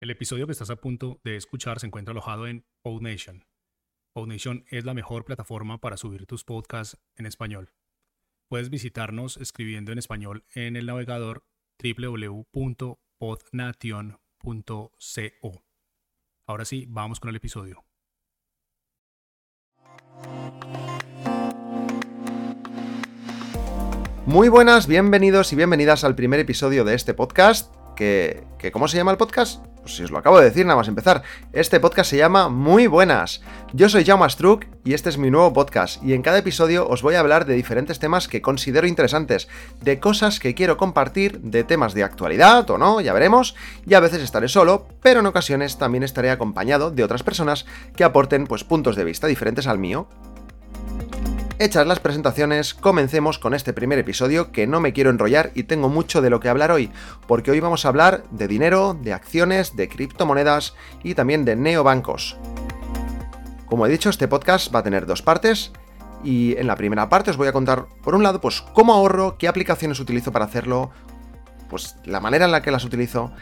El episodio que estás a punto de escuchar se encuentra alojado en PodNation. PodNation es la mejor plataforma para subir tus podcasts en español. Puedes visitarnos escribiendo en español en el navegador www.podnation.co. Ahora sí, vamos con el episodio. Muy buenas, bienvenidos y bienvenidas al primer episodio de este podcast. ¿Cómo se llama el podcast? Pues si os lo acabo de decir nada más empezar. Este podcast se llama Muy Buenas. Yo soy Jaume Struck y este es mi nuevo podcast. Y en cada episodio os voy a hablar de diferentes temas que considero interesantes, de cosas que quiero compartir, de temas de actualidad o no, ya veremos. Y a veces estaré solo, pero en ocasiones también estaré acompañado de otras personas que aporten pues puntos de vista diferentes al mío. Hechas las presentaciones, comencemos con este primer episodio que no me quiero enrollar y tengo mucho de lo que hablar hoy, porque hoy vamos a hablar de dinero, de acciones, de criptomonedas y también de neobancos. Como he dicho, este podcast va a tener dos partes y en la primera parte os voy a contar, por un lado, pues cómo ahorro, qué aplicaciones utilizo para hacerlo, pues la manera en la que las utilizo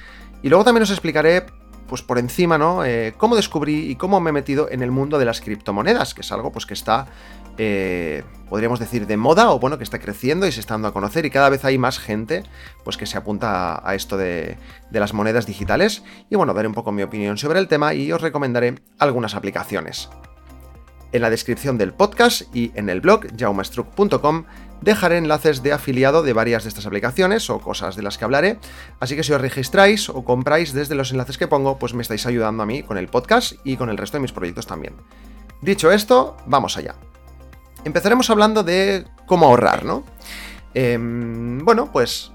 y luego también os explicaré pues por encima, ¿no? Eh, cómo descubrí y cómo me he metido en el mundo de las criptomonedas, que es algo pues que está eh, podríamos decir, de moda o bueno, que está creciendo y se está dando a conocer y cada vez hay más gente pues que se apunta a, esto de, las monedas digitales y bueno, daré un poco mi opinión sobre el tema y os recomendaré algunas aplicaciones. En la descripción del podcast y en el blog jaumastruc.com dejaré enlaces de afiliado de varias de estas aplicaciones o cosas de las que hablaré, así que si os registráis o compráis desde los enlaces que pongo, pues me estáis ayudando a mí con el podcast y con el resto de mis proyectos también. Dicho esto, vamos allá. Empezaremos hablando de cómo ahorrar, ¿no? Em, bueno, pues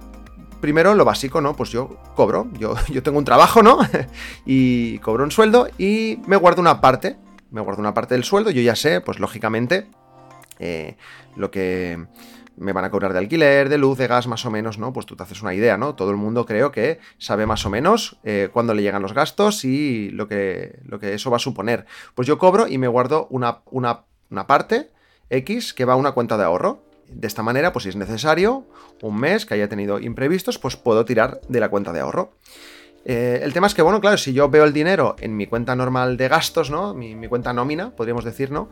primero lo básico, ¿no? Pues yo cobro, yo, yo tengo un trabajo, ¿no? y cobro un sueldo y me guardo una parte, me guardo una parte del sueldo, yo ya sé, pues lógicamente, eh, lo que me van a cobrar de alquiler, de luz, de gas, más o menos, ¿no? Pues tú te haces una idea, ¿no? Todo el mundo creo que sabe más o menos eh, cuándo le llegan los gastos y lo que, lo que eso va a suponer. Pues yo cobro y me guardo una, una, una parte X que va a una cuenta de ahorro. De esta manera, pues si es necesario, un mes que haya tenido imprevistos, pues puedo tirar de la cuenta de ahorro. Eh, el tema es que, bueno, claro, si yo veo el dinero en mi cuenta normal de gastos, ¿no? Mi, cuenta nómina, podríamos decir, ¿no?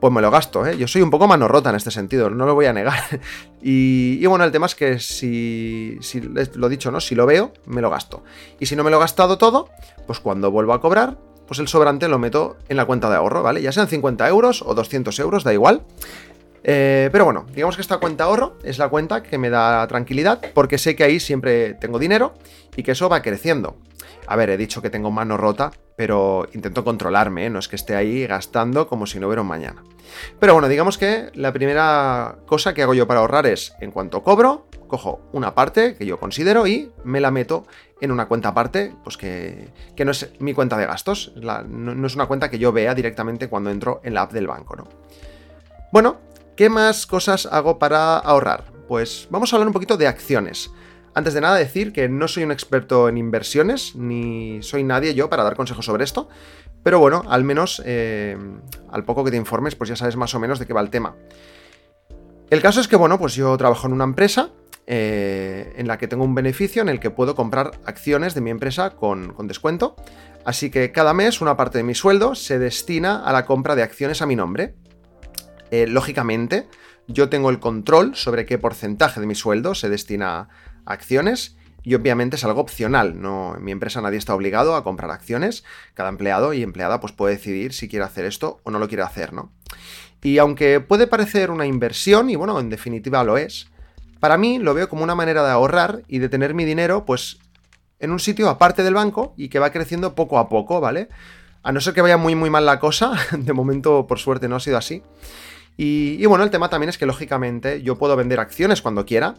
Pues me lo gasto, ¿eh? Yo soy un poco mano rota en este sentido, no lo voy a negar. y, bueno, el tema es que si, si, lo dicho, ¿no? Si lo veo, me lo gasto. Y si no me lo he gastado todo, pues cuando vuelvo a cobrar, pues el sobrante lo meto en la cuenta de ahorro, ¿vale? Ya sean 50 euros o 200 euros, da igual. Eh, pero bueno, digamos que esta cuenta ahorro es la cuenta que me da tranquilidad porque sé que ahí siempre tengo dinero y que eso va creciendo. A ver, he dicho que tengo mano rota, pero intento controlarme, ¿eh? no es que esté ahí gastando como si no hubiera un mañana. Pero bueno, digamos que la primera cosa que hago yo para ahorrar es, en cuanto cobro, cojo una parte que yo considero y me la meto en una cuenta aparte, pues que, no es mi cuenta de gastos, no, es una cuenta que yo vea directamente cuando entro en la app del banco, ¿no? Bueno, ¿qué más cosas hago para ahorrar? Pues vamos a hablar un poquito de acciones. Antes de nada decir que no soy un experto en inversiones, ni soy nadie yo para dar consejos sobre esto, pero bueno, al menos eh, al poco que te informes, pues ya sabes más o menos de qué va el tema. El caso es que, bueno, pues yo trabajo en una empresa eh, en la que tengo un beneficio en el que puedo comprar acciones de mi empresa con, descuento. Así que cada mes una parte de mi sueldo se destina a la compra de acciones a mi nombre. Eh, lógicamente, yo tengo el control sobre qué porcentaje de mi sueldo se destina a acciones y obviamente es algo opcional, no en mi empresa nadie está obligado a comprar acciones, cada empleado y empleada pues puede decidir si quiere hacer esto o no lo quiere hacer, ¿no? Y aunque puede parecer una inversión y bueno, en definitiva lo es, para mí lo veo como una manera de ahorrar y de tener mi dinero, pues, en un sitio aparte del banco y que va creciendo poco a poco, ¿vale? A no ser que vaya muy muy mal la cosa, de momento por suerte no ha sido así. Y, bueno, el tema también es que lógicamente yo puedo vender acciones cuando quiera.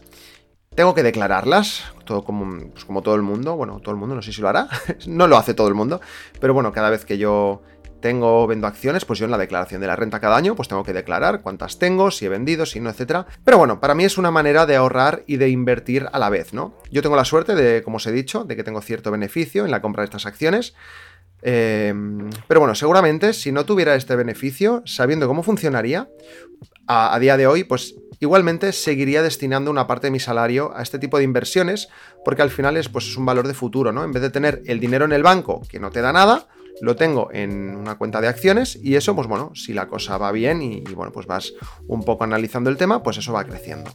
Tengo que declararlas, todo como, pues como todo el mundo. Bueno, todo el mundo, no sé si lo hará. no lo hace todo el mundo. Pero bueno, cada vez que yo tengo, vendo acciones, pues yo en la declaración de la renta cada año, pues tengo que declarar cuántas tengo, si he vendido, si no, etcétera. Pero bueno, para mí es una manera de ahorrar y de invertir a la vez, ¿no? Yo tengo la suerte de, como os he dicho, de que tengo cierto beneficio en la compra de estas acciones. Eh, pero bueno, seguramente si no tuviera este beneficio, sabiendo cómo funcionaría, a, día de hoy, pues igualmente seguiría destinando una parte de mi salario a este tipo de inversiones, porque al final es, pues, es un valor de futuro, ¿no? En vez de tener el dinero en el banco que no te da nada, lo tengo en una cuenta de acciones y eso, pues bueno, si la cosa va bien y, bueno, pues vas un poco analizando el tema, pues eso va creciendo.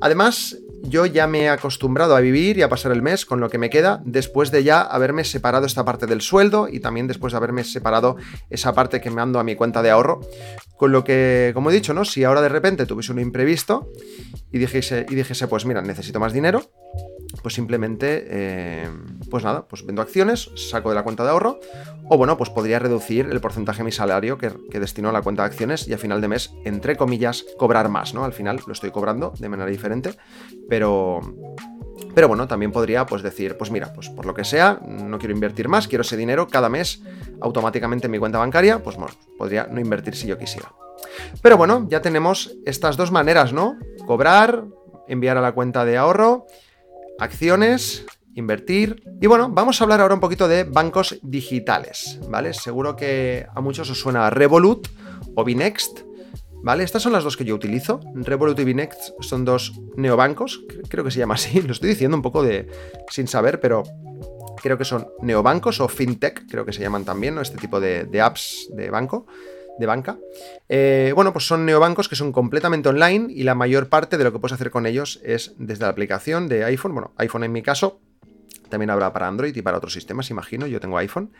Además, yo ya me he acostumbrado a vivir y a pasar el mes con lo que me queda después de ya haberme separado esta parte del sueldo y también después de haberme separado esa parte que me ando a mi cuenta de ahorro. Con lo que, como he dicho, ¿no? Si ahora de repente tuviese un imprevisto y dijese, y dijese pues mira, necesito más dinero, pues simplemente, eh, pues nada, pues vendo acciones, saco de la cuenta de ahorro, o bueno, pues podría reducir el porcentaje de mi salario que, destino a la cuenta de acciones y a final de mes, entre comillas, cobrar más, ¿no? Al final lo estoy cobrando de manera diferente, pero... Pero bueno, también podría pues decir, pues mira, pues por lo que sea, no quiero invertir más, quiero ese dinero cada mes automáticamente en mi cuenta bancaria, pues bueno, podría no invertir si yo quisiera. Pero bueno, ya tenemos estas dos maneras, ¿no? Cobrar, enviar a la cuenta de ahorro acciones, invertir. Y bueno, vamos a hablar ahora un poquito de bancos digitales, ¿vale? Seguro que a muchos os suena Revolut o Binext, ¿vale? Estas son las dos que yo utilizo. Revolut y Binext son dos neobancos, creo que se llama así, lo estoy diciendo un poco de sin saber, pero creo que son neobancos o fintech, creo que se llaman también, ¿no? Este tipo de, apps de banco de banca. Eh, bueno, pues son neobancos que son completamente online y la mayor parte de lo que puedes hacer con ellos es desde la aplicación de iPhone. Bueno, iPhone en mi caso, también habrá para Android y para otros sistemas, imagino, yo tengo iPhone.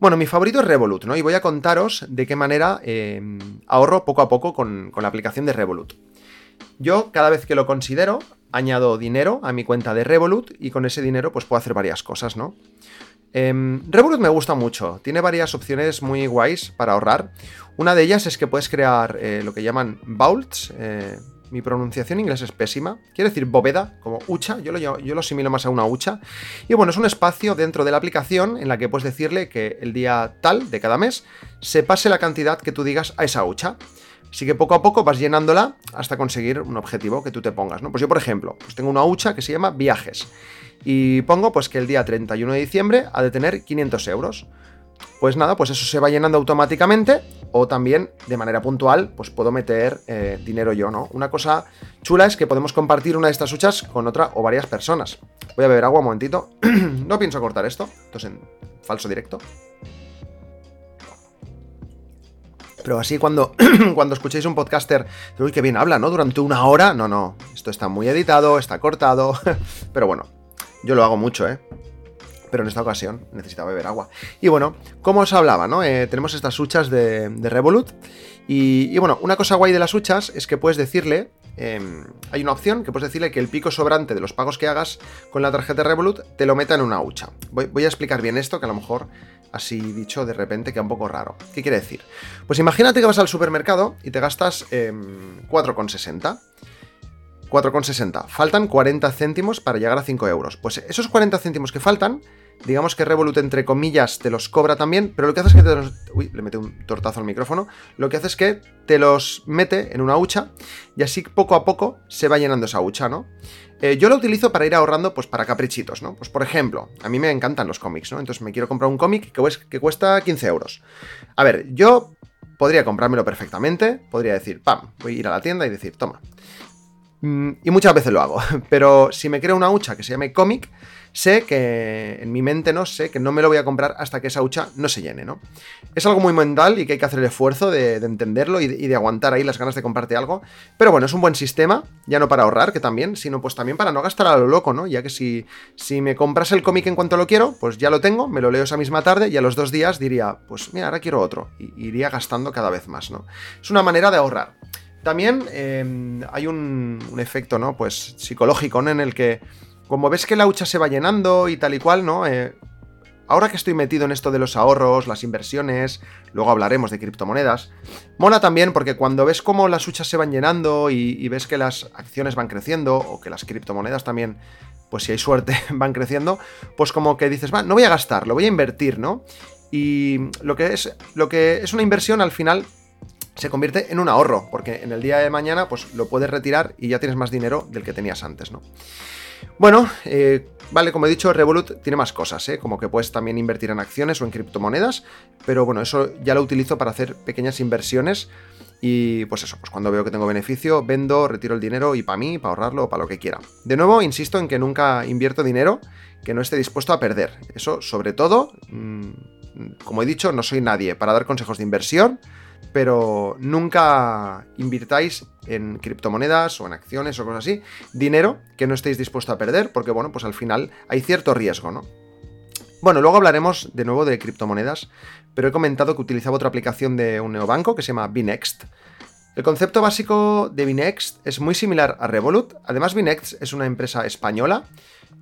Bueno, mi favorito es Revolut, ¿no? Y voy a contaros de qué manera eh, ahorro poco a poco con, con la aplicación de Revolut. Yo, cada vez que lo considero, añado dinero a mi cuenta de Revolut y con ese dinero pues puedo hacer varias cosas, ¿no? Eh, Revolut me gusta mucho, tiene varias opciones muy guays para ahorrar. Una de ellas es que puedes crear eh, lo que llaman vaults. Eh, mi pronunciación inglesa es pésima. Quiere decir bóveda, como hucha. Yo lo, yo lo asimilo más a una hucha. Y bueno, es un espacio dentro de la aplicación en la que puedes decirle que el día tal de cada mes se pase la cantidad que tú digas a esa hucha. Así que poco a poco vas llenándola hasta conseguir un objetivo que tú te pongas, ¿no? Pues yo, por ejemplo, pues tengo una hucha que se llama viajes. Y pongo pues que el día 31 de diciembre ha de tener 500 euros. Pues nada, pues eso se va llenando automáticamente o también de manera puntual pues puedo meter eh, dinero yo, ¿no? Una cosa chula es que podemos compartir una de estas huchas con otra o varias personas. Voy a beber agua un momentito. no pienso cortar esto, esto es en falso directo. Pero así cuando, cuando escuchéis un podcaster, uy, qué bien habla, ¿no? Durante una hora, no, no, esto está muy editado, está cortado, pero bueno, yo lo hago mucho, ¿eh? Pero en esta ocasión necesitaba beber agua. Y bueno, como os hablaba, ¿no? Eh, tenemos estas huchas de, Revolut. Y, bueno, una cosa guay de las huchas es que puedes decirle, eh, hay una opción que puedes decirle que el pico sobrante de los pagos que hagas con la tarjeta Revolut te lo meta en una hucha. Voy, voy a explicar bien esto, que a lo mejor así dicho de repente queda un poco raro. ¿Qué quiere decir? Pues imagínate que vas al supermercado y te gastas eh, 4,60. 4,60. Faltan 40 céntimos para llegar a 5 euros. Pues esos 40 céntimos que faltan, digamos que Revolut entre comillas te los cobra también, pero lo que hace es que te los... Uy, le mete un tortazo al micrófono. Lo que hace es que te los mete en una hucha y así poco a poco se va llenando esa hucha, ¿no? Eh, yo lo utilizo para ir ahorrando, pues para caprichitos, ¿no? Pues por ejemplo, a mí me encantan los cómics, ¿no? Entonces me quiero comprar un cómic que, que cuesta 15 euros. A ver, yo podría comprármelo perfectamente, podría decir, pam, voy a ir a la tienda y decir, toma. Mm, y muchas veces lo hago, pero si me creo una hucha que se llame cómic, sé que en mi mente no sé que no me lo voy a comprar hasta que esa hucha no se llene, ¿no? Es algo muy mental y que hay que hacer el esfuerzo de, de entenderlo y de, y de, aguantar ahí las ganas de comprarte algo. Pero bueno, es un buen sistema, ya no para ahorrar, que también, sino pues también para no gastar a lo loco, ¿no? Ya que si, si me compras el cómic en cuanto lo quiero, pues ya lo tengo, me lo leo esa misma tarde y a los dos días diría, pues mira, ahora quiero otro. Y iría gastando cada vez más, ¿no? Es una manera de ahorrar. También eh, hay un, un, efecto, ¿no? Pues psicológico, ¿no? En el que, como ves que la hucha se va llenando y tal y cual, ¿no? Eh, ahora que estoy metido en esto de los ahorros, las inversiones, luego hablaremos de criptomonedas, mola también porque cuando ves cómo las huchas se van llenando y, y ves que las acciones van creciendo o que las criptomonedas también pues si hay suerte, van creciendo, pues como que dices, va, no voy a gastar, lo voy a invertir, ¿no? Y lo que es, lo que es una inversión al final se convierte en un ahorro, porque en el día de mañana pues lo puedes retirar y ya tienes más dinero del que tenías antes, ¿no? Bueno, eh, vale, como he dicho, Revolut tiene más cosas, ¿eh? como que puedes también invertir en acciones o en criptomonedas, pero bueno, eso ya lo utilizo para hacer pequeñas inversiones Y pues eso, pues cuando veo que tengo beneficio, vendo, retiro el dinero y para mí, para ahorrarlo para lo que quiera. De nuevo, insisto en que nunca invierto dinero que no esté dispuesto a perder. Eso, sobre todo, mm, como he dicho, no soy nadie para dar consejos de inversión, pero nunca invirtáis en criptomonedas o en acciones o cosas así dinero que no estéis dispuesto a perder, porque bueno, pues al final hay cierto riesgo, ¿no? Bueno, luego hablaremos de nuevo de criptomonedas, pero he comentado que utilizaba otra aplicación de un neobanco que se llama Binext. El concepto básico de Binext es muy similar a Revolut. Además, Binext es una empresa española,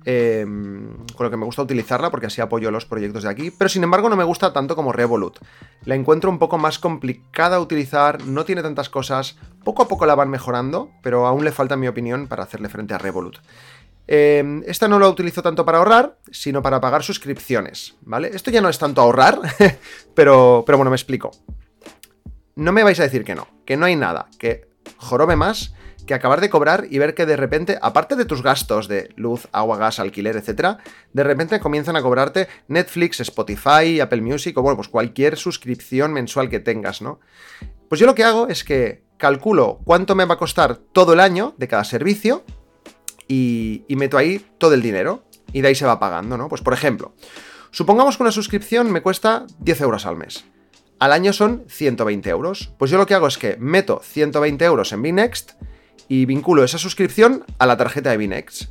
em, con lo que me gusta utilizarla porque así apoyo los proyectos de aquí, pero sin embargo no me gusta tanto como Revolut. La encuentro un poco más complicada a utilizar, no tiene tantas cosas, poco a poco la van mejorando, pero aún le falta, mi opinión, para hacerle frente a Revolut. Em, esta no la utilizo tanto para ahorrar, sino para pagar suscripciones, ¿vale? Esto ya no es tanto ahorrar, pero, pero bueno, me explico. No me vais a decir que no, que no hay nada, que jorobe más que acabar de cobrar y ver que de repente, aparte de tus gastos de luz, agua, gas, alquiler, etc., de repente comienzan a cobrarte Netflix, Spotify, Apple Music o bueno, pues cualquier suscripción mensual que tengas, ¿no? Pues yo lo que hago es que calculo cuánto me va a costar todo el año de cada servicio y, meto ahí todo el dinero y de ahí se va pagando, ¿no? Pues por ejemplo, supongamos que una suscripción me cuesta 10 euros al mes. Al año son 120 euros. Pues yo lo que hago es que meto 120 euros en Binext y vinculo esa suscripción a la tarjeta de Binext.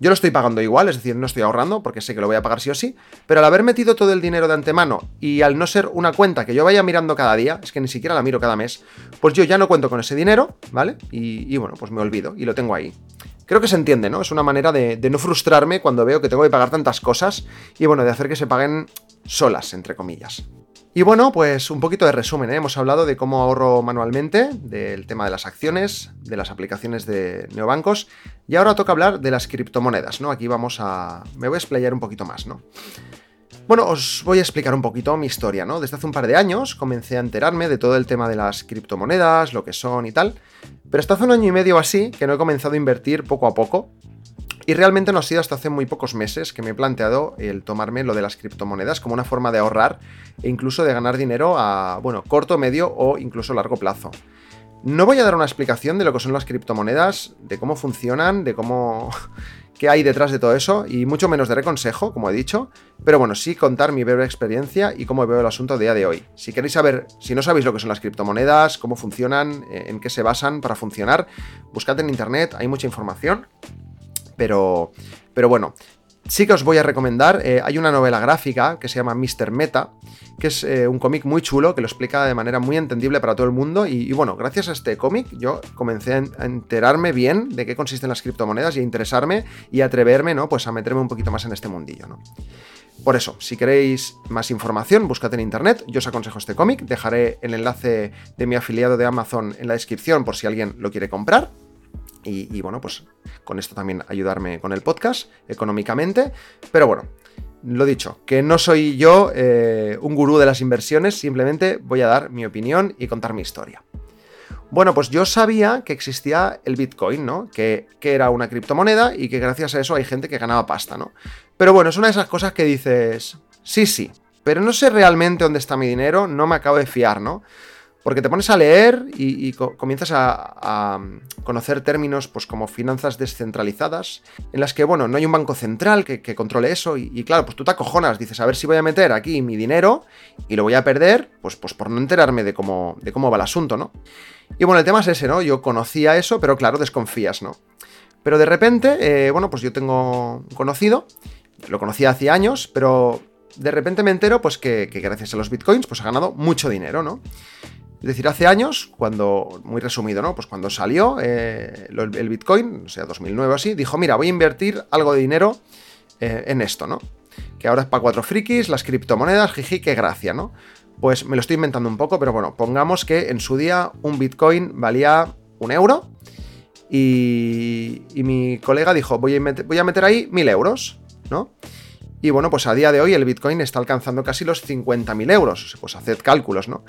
Yo lo estoy pagando igual, es decir, no estoy ahorrando porque sé que lo voy a pagar sí o sí, pero al haber metido todo el dinero de antemano y al no ser una cuenta que yo vaya mirando cada día, es que ni siquiera la miro cada mes, pues yo ya no cuento con ese dinero, ¿vale? Y, y bueno, pues me olvido y lo tengo ahí. Creo que se entiende, ¿no? Es una manera de, no frustrarme cuando veo que tengo que pagar tantas cosas y bueno, de hacer que se paguen solas, entre comillas. Y bueno, pues un poquito de resumen, ¿eh? hemos hablado de cómo ahorro manualmente, del tema de las acciones, de las aplicaciones de neobancos, y ahora toca hablar de las criptomonedas, ¿no? Aquí vamos a... me voy a explayar un poquito más, ¿no? Bueno, os voy a explicar un poquito mi historia, ¿no? Desde hace un par de años comencé a enterarme de todo el tema de las criptomonedas, lo que son y tal, pero hasta hace un año y medio así que no he comenzado a invertir poco a poco. Y realmente no ha sido hasta hace muy pocos meses que me he planteado el tomarme lo de las criptomonedas como una forma de ahorrar e incluso de ganar dinero a, bueno, corto, medio o incluso largo plazo. No voy a dar una explicación de lo que son las criptomonedas, de cómo funcionan, de cómo qué hay detrás de todo eso y mucho menos de consejo, como he dicho, pero bueno, sí contar mi breve experiencia y cómo veo el asunto a día de hoy. Si queréis saber, si no sabéis lo que son las criptomonedas, cómo funcionan, en qué se basan para funcionar, buscad en internet, hay mucha información, pero, pero bueno, sí que os voy a recomendar, eh, hay una novela gráfica que se llama Mr. Meta, que es eh, un cómic muy chulo que lo explica de manera muy entendible para todo el mundo y, bueno, gracias a este cómic yo comencé a enterarme bien de qué consisten las criptomonedas y a interesarme y atreverme, ¿no? Pues a meterme un poquito más en este mundillo, ¿no? Por eso, si queréis más información, buscad en internet, yo os aconsejo este cómic, dejaré el enlace de mi afiliado de Amazon en la descripción por si alguien lo quiere comprar. Y, bueno, pues con esto también ayudarme con el podcast económicamente. Pero bueno, lo dicho, que no soy yo eh, un gurú de las inversiones, simplemente voy a dar mi opinión y contar mi historia. Bueno, pues yo sabía que existía el Bitcoin, ¿no? Que, que, era una criptomoneda y que gracias a eso hay gente que ganaba pasta, ¿no? Pero bueno, es una de esas cosas que dices, sí, sí, pero no sé realmente dónde está mi dinero, no me acabo de fiar, ¿no? Porque te pones a leer y, comienzas a, conocer términos pues, como finanzas descentralizadas, en las que, bueno, no hay un banco central que, controle eso. Y, claro, pues tú te acojonas, dices, a ver si voy a meter aquí mi dinero y lo voy a perder, pues, pues por no enterarme de cómo, de cómo va el asunto, ¿no? Y bueno, el tema es ese, ¿no? Yo conocía eso, pero claro, desconfías, ¿no? Pero de repente, eh, bueno, pues yo tengo conocido, lo conocía hace años, pero de repente me entero pues que, gracias a los bitcoins pues ha ganado mucho dinero, ¿no? Es decir, hace años, cuando, muy resumido, ¿no? Pues cuando salió eh, el Bitcoin, o sea, 2009 o así, dijo, mira, voy a invertir algo de dinero eh, en esto, ¿no? Que ahora es para cuatro frikis, las criptomonedas, jiji, qué gracia, ¿no? Pues me lo estoy inventando un poco, pero bueno, pongamos que en su día un Bitcoin valía un euro y, mi colega dijo, voy a, meter, voy a meter ahí mil euros, ¿no? Y bueno, pues a día de hoy el Bitcoin está alcanzando casi los 50.000 euros. Pues haced cálculos, ¿no?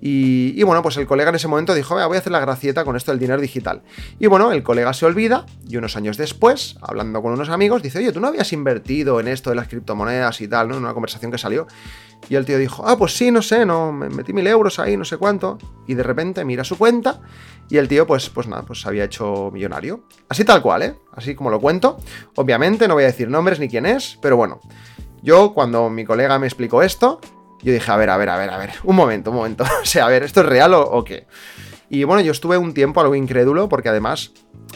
Y, bueno, pues el colega en ese momento dijo, voy a hacer la gracieta con esto del dinero digital. Y bueno, el colega se olvida y unos años después, hablando con unos amigos, dice, oye, tú no habías invertido en esto de las criptomonedas y tal, ¿no? En una conversación que salió. Y el tío dijo, ah, pues sí, no sé, no, me metí mil euros ahí, no sé cuánto. Y de repente mira su cuenta y el tío, pues, pues nada, pues se había hecho millonario. Así tal cual, ¿eh? Así como lo cuento. Obviamente no voy a decir nombres ni quién es, pero bueno. Yo, cuando mi colega me explicó esto, yo dije, a ver, a ver, a ver, a ver, un momento, un momento. o sea, a ver, ¿esto es real o, qué? Y bueno, yo estuve un tiempo algo incrédulo porque además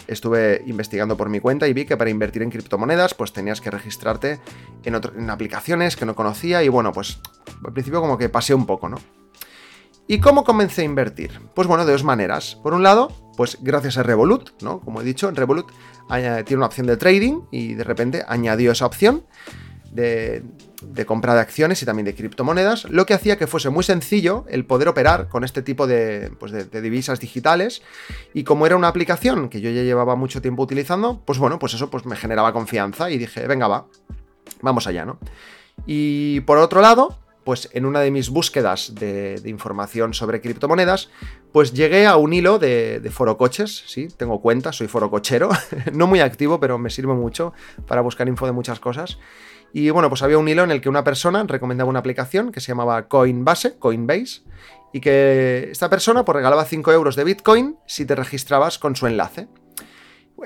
estuve investigando por mi cuenta y vi que para invertir en criptomonedas pues tenías que registrarte en, en aplicaciones que no conocía y bueno, pues al principio como que pasé un poco, ¿no? ¿Y cómo comencé a invertir? Pues bueno, de dos maneras. Por un lado, pues gracias a Revolut, ¿no? Como he dicho, Revolut tiene una opción de trading y de repente añadió esa opción de, compra de acciones y también de criptomonedas, lo que hacía que fuese muy sencillo el poder operar con este tipo de, pues de, divisas digitales. Y como era una aplicación que yo ya llevaba mucho tiempo utilizando, pues bueno, pues eso pues me generaba confianza y dije, venga, va, vamos allá, ¿no? Y por otro lado, pues en una de mis búsquedas de, información sobre criptomonedas, pues llegué a un hilo de, de forocoches, sí, tengo cuenta, soy forocochero, no muy activo, pero me sirve mucho para buscar info de muchas cosas. Y bueno, pues había un hilo en el que una persona recomendaba una aplicación que se llamaba Coinbase, Coinbase, y que esta persona pues regalaba 5 euros de Bitcoin si te registrabas con su enlace.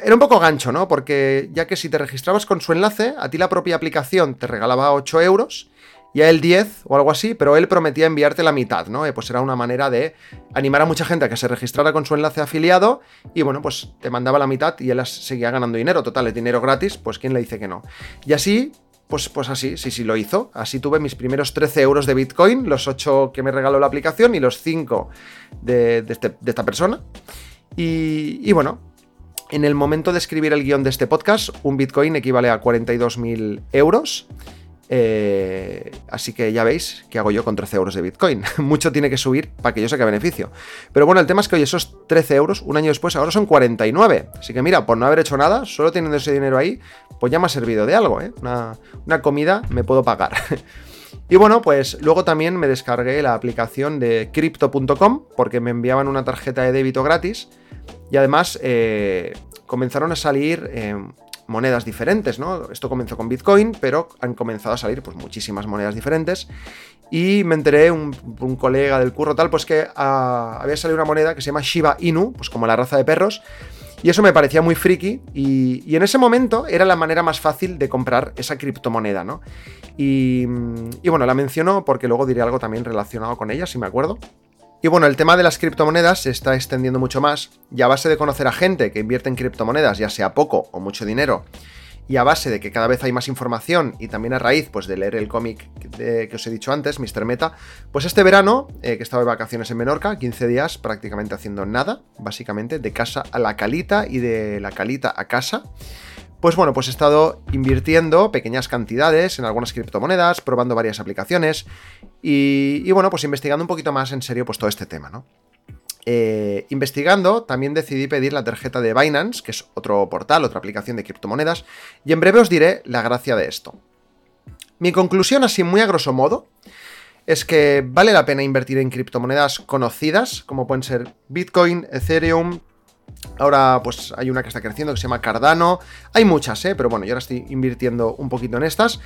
Era un poco gancho, ¿no? Porque ya que si te registrabas con su enlace, a ti la propia aplicación te regalaba 8 euros y a él 10 o algo así, pero él prometía enviarte la mitad, ¿no? Eh, pues era una manera de animar a mucha gente a que se registrara con su enlace afiliado y bueno, pues te mandaba la mitad y él seguía ganando dinero. Total, es dinero gratis, pues ¿quién le dice que no? Y así pues, pues así, sí, sí, lo hizo. Así tuve mis primeros 13 euros de Bitcoin, los 8 que me regaló la aplicación y los 5 de, este, de esta persona. Y, y, bueno, en el momento de escribir el guion de este podcast, un Bitcoin equivale a 42.000 euros. Eh, así que ya veis que hago yo con 13 euros de Bitcoin. Mucho tiene que subir para que yo saque beneficio. Pero bueno, el tema es que hoy esos 13 euros, un año después, ahora son 49. Así que mira, por no haber hecho nada, solo teniendo ese dinero ahí, pues ya me ha servido de algo, ¿eh? Una, comida me puedo pagar. y bueno, pues luego también me descargué la aplicación de crypto.com porque me enviaban una tarjeta de débito gratis. Y además eh, comenzaron a salir eh, monedas diferentes, ¿no? Esto comenzó con Bitcoin, pero han comenzado a salir pues muchísimas monedas diferentes. Y me enteré, un, colega del curro tal, pues que ah, había salido una moneda que se llama Shiba Inu, pues como la raza de perros. Y eso me parecía muy friki y, en ese momento era la manera más fácil de comprar esa criptomoneda, ¿no? Y, y bueno, la menciono porque luego diré algo también relacionado con ella, si me acuerdo. Y bueno, el tema de las criptomonedas se está extendiendo mucho más y a base de conocer a gente que invierte en criptomonedas, ya sea poco o mucho dinero, y a base de que cada vez hay más información y también a raíz pues, de leer el cómic que os he dicho antes, Mr. Meta, pues este verano, eh, que estaba de vacaciones en Menorca, 15 días prácticamente haciendo nada, básicamente, de casa a la calita y de la calita a casa, pues bueno, pues he estado invirtiendo pequeñas cantidades en algunas criptomonedas, probando varias aplicaciones y, bueno, pues investigando un poquito más en serio pues todo este tema, ¿no? Eh, investigando, también decidí pedir la tarjeta de Binance, que es otro portal, otra aplicación de criptomonedas, y en breve os diré la gracia de esto. Mi conclusión, así muy a grosso modo, es que vale la pena invertir en criptomonedas conocidas, como pueden ser Bitcoin, Ethereum, Ahora pues hay una que está creciendo que se llama Cardano. Hay muchas, ¿eh? pero bueno, yo ahora estoy invirtiendo un poquito en estas.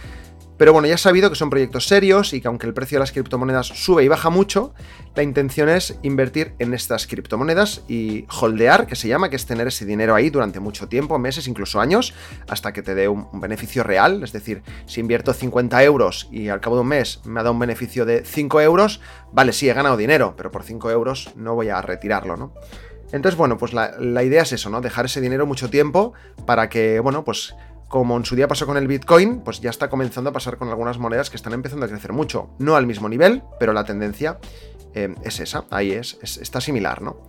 Pero bueno, ya he sabido que son proyectos serios y que aunque el precio de las criptomonedas sube y baja mucho, la intención es invertir en estas criptomonedas y holdear, que se llama, que es tener ese dinero ahí durante mucho tiempo, meses, incluso años, hasta que te dé un, beneficio real. Es decir, si invierto 50 euros y al cabo de un mes me ha dado un beneficio de 5 euros, vale, sí, he ganado dinero, pero por 5 euros no voy a retirarlo, ¿no? Entonces, bueno, pues la, idea es eso, ¿no? Dejar ese dinero mucho tiempo para que, bueno, pues como en su día pasó con el Bitcoin, pues ya está comenzando a pasar con algunas monedas que están empezando a crecer mucho. No al mismo nivel, pero la tendencia eh, es esa, ahí es, está similar, ¿no?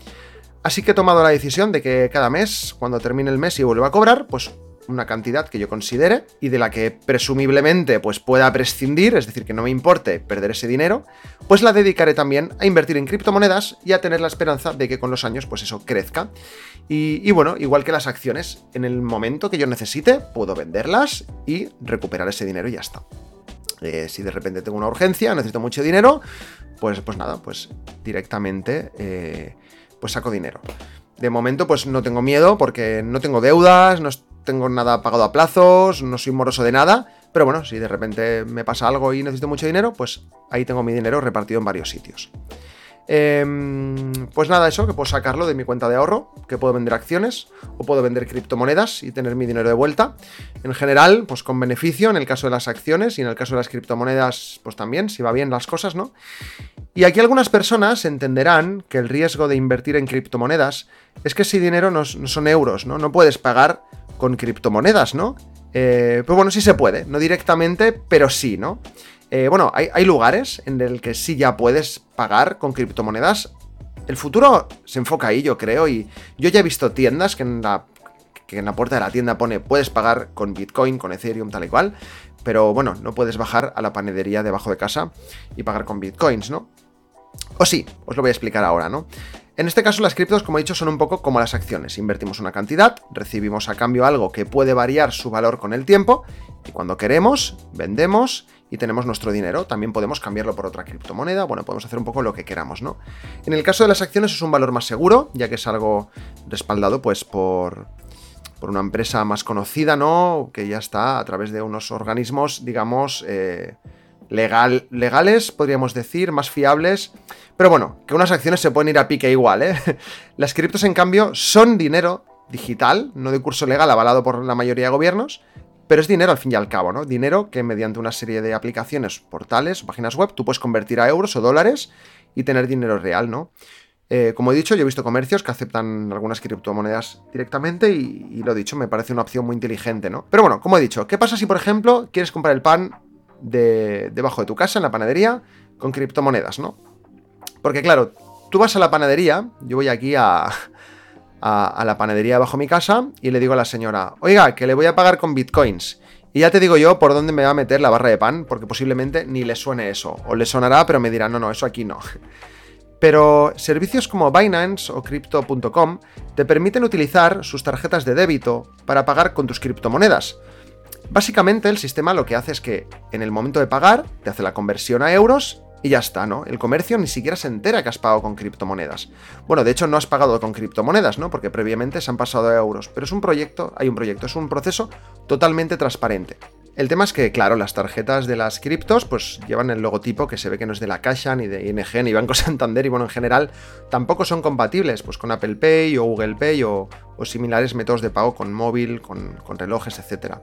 Así que he tomado la decisión de que cada mes, cuando termine el mes y vuelva a cobrar, pues una cantidad que yo considere y de la que presumiblemente pues pueda prescindir, es decir, que no me importe perder ese dinero, pues la dedicaré también a invertir en criptomonedas y a tener la esperanza de que con los años pues eso crezca. Y, bueno, igual que las acciones, en el momento que yo necesite, puedo venderlas y recuperar ese dinero y ya está. Eh, si de repente tengo una urgencia, necesito mucho dinero, pues, pues nada, pues directamente eh, pues saco dinero. De momento pues no tengo miedo porque no tengo deudas, no tengo nada pagado a plazos, no soy moroso de nada, pero bueno, si de repente me pasa algo y necesito mucho dinero, pues ahí tengo mi dinero repartido en varios sitios. Em, pues nada, eso, que puedo sacarlo de mi cuenta de ahorro, que puedo vender acciones o puedo vender criptomonedas y tener mi dinero de vuelta. En general, pues con beneficio en el caso de las acciones y en el caso de las criptomonedas, pues también, si va bien las cosas, ¿no? Y aquí algunas personas entenderán que el riesgo de invertir en criptomonedas es que ese dinero no, son euros, ¿no? No puedes pagar con criptomonedas, ¿no? Eh, pues bueno, sí se puede, no directamente, pero sí, ¿no? Eh, bueno, hay, lugares en el que sí ya puedes pagar con criptomonedas. El futuro se enfoca ahí, yo creo, y yo ya he visto tiendas que en la, que en la puerta de la tienda pone puedes pagar con Bitcoin, con Ethereum, tal y cual, pero bueno, no puedes bajar a la panadería debajo de casa y pagar con Bitcoins, ¿no? O sí, os lo voy a explicar ahora, ¿no? En este caso las criptos, como he dicho, son un poco como las acciones. Invertimos una cantidad, recibimos a cambio algo que puede variar su valor con el tiempo y cuando queremos, vendemos y tenemos nuestro dinero. También podemos cambiarlo por otra criptomoneda. Bueno, podemos hacer un poco lo que queramos, ¿no? En el caso de las acciones es un valor más seguro, ya que es algo respaldado pues por, por una empresa más conocida, ¿no? Que ya está a través de unos organismos, digamos, eh, legal, legales, podríamos decir, más fiables. Pero bueno, que unas acciones se pueden ir a pique igual, ¿eh? Las criptos, en cambio, son dinero digital, no de curso legal avalado por la mayoría de gobiernos, pero es dinero al fin y al cabo, ¿no? Dinero que mediante una serie de aplicaciones, portales, páginas web, tú puedes convertir a euros o dólares y tener dinero real, ¿no? Eh, como he dicho, yo he visto comercios que aceptan algunas criptomonedas directamente y, lo he dicho, me parece una opción muy inteligente, ¿no? Pero bueno, como he dicho, ¿qué pasa si, por ejemplo, quieres comprar el pan de, debajo de tu casa, en la panadería, con criptomonedas, ¿no? Porque claro, tú vas a la panadería, yo voy aquí a, a, la panadería bajo mi casa y le digo a la señora, oiga, que le voy a pagar con bitcoins. Y ya te digo yo por dónde me va a meter la barra de pan, porque posiblemente ni le suene eso. O le sonará, pero me dirá, no, no, eso aquí no. Pero servicios como Binance o Crypto.com te permiten utilizar sus tarjetas de débito para pagar con tus criptomonedas. Básicamente el sistema lo que hace es que en el momento de pagar te hace la conversión a euros y ya está, ¿no? El comercio ni siquiera se entera que has pagado con criptomonedas. Bueno, de hecho no has pagado con criptomonedas, ¿no? Porque previamente se han pasado a euros. Pero es un proyecto, hay un proyecto, es un proceso totalmente transparente. El tema es que, claro, las tarjetas de las criptos pues llevan el logotipo que se ve que no es de la Caixa, ni de ING, ni Banco Santander, y bueno, en general tampoco son compatibles pues con Apple Pay o Google Pay o, similares métodos de pago con móvil, con, con relojes, etcétera.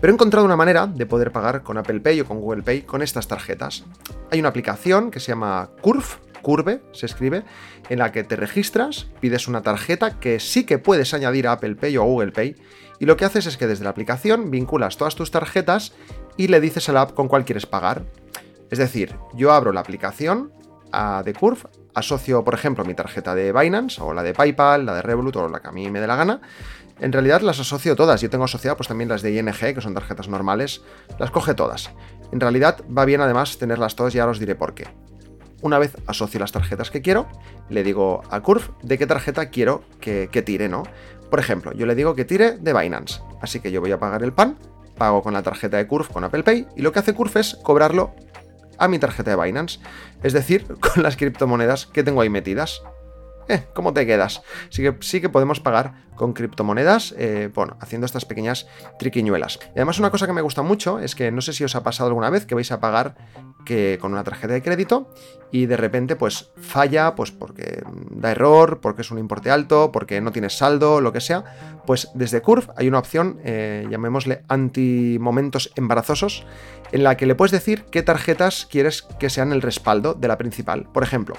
Pero he encontrado una manera de poder pagar con Apple Pay o con Google Pay con estas tarjetas. Hay una aplicación que se llama Curve, Curve se escribe, en la que te registras, pides una tarjeta que sí que puedes añadir a Apple Pay o a Google Pay, y lo que haces es que desde la aplicación vinculas todas tus tarjetas y le dices a la app con cuál quieres pagar. Es decir, yo abro la aplicación de Curve, asocio, por ejemplo, mi tarjeta de Binance o la de PayPal, la de Revolut o la que a mí me dé la gana, en realidad las asocio todas. Yo tengo asociado pues también las de ING, que son tarjetas normales. Las coge todas. En realidad va bien además tenerlas todas y ahora os diré por qué. Una vez asocio las tarjetas que quiero, le digo a Curve de qué tarjeta quiero que, que tire, ¿no? Por ejemplo, yo le digo que tire de Binance. Así que yo voy a pagar el pan, pago con la tarjeta de Curve con Apple Pay y lo que hace Curve es cobrarlo a mi tarjeta de Binance. Es decir, con las criptomonedas que tengo ahí metidas. Eh, ¿cómo te quedas? Sí que, sí que podemos pagar con criptomonedas, eh, bueno, haciendo estas pequeñas triquiñuelas. Y además una cosa que me gusta mucho es que no sé si os ha pasado alguna vez que vais a pagar que con una tarjeta de crédito y de repente pues falla, pues porque da error, porque es un importe alto, porque no tienes saldo, lo que sea, pues desde Curve hay una opción, eh, llamémosle anti-momentos embarazosos, en la que le puedes decir qué tarjetas quieres que sean el respaldo de la principal. Por ejemplo,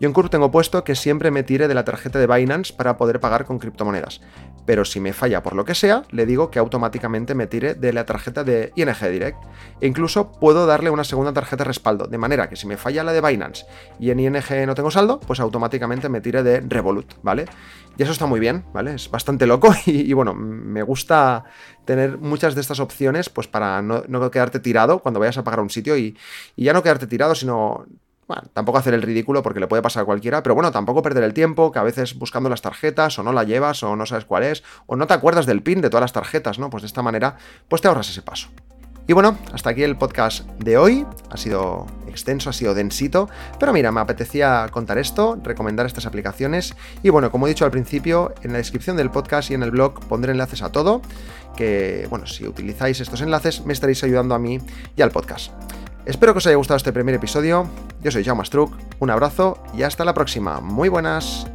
yo en Curve tengo puesto que siempre me tire de la tarjeta de Binance para poder pagar con criptomonedas. Pero si me falla por lo que sea, le digo que automáticamente me tire de la tarjeta de ING Direct. E incluso puedo darle una segunda tarjeta respaldo, de manera que si me falla la de Binance y en ING no tengo saldo, pues automáticamente me tire de Revolut, ¿vale? Y eso está muy bien, ¿vale? Es bastante loco y, bueno, me gusta tener muchas de estas opciones pues para no, quedarte tirado cuando vayas a pagar un sitio y, y ya no quedarte tirado, sino bueno, tampoco hacer el ridículo porque le puede pasar a cualquiera, pero bueno, tampoco perder el tiempo, que a veces buscando las tarjetas o no la llevas o no sabes cuál es, o no te acuerdas del pin de todas las tarjetas, ¿no? Pues de esta manera, pues te ahorras ese paso. Y bueno, hasta aquí el podcast de hoy. Ha sido extenso, ha sido densito, pero mira, me apetecía contar esto, recomendar estas aplicaciones. Y bueno, como he dicho al principio, en la descripción del podcast y en el blog pondré enlaces a todo, que bueno, si utilizáis estos enlaces me estaréis ayudando a mí y al podcast. Espero que os haya gustado este primer episodio. Yo soy Jaume Struck, un abrazo y hasta la próxima. Muy buenas.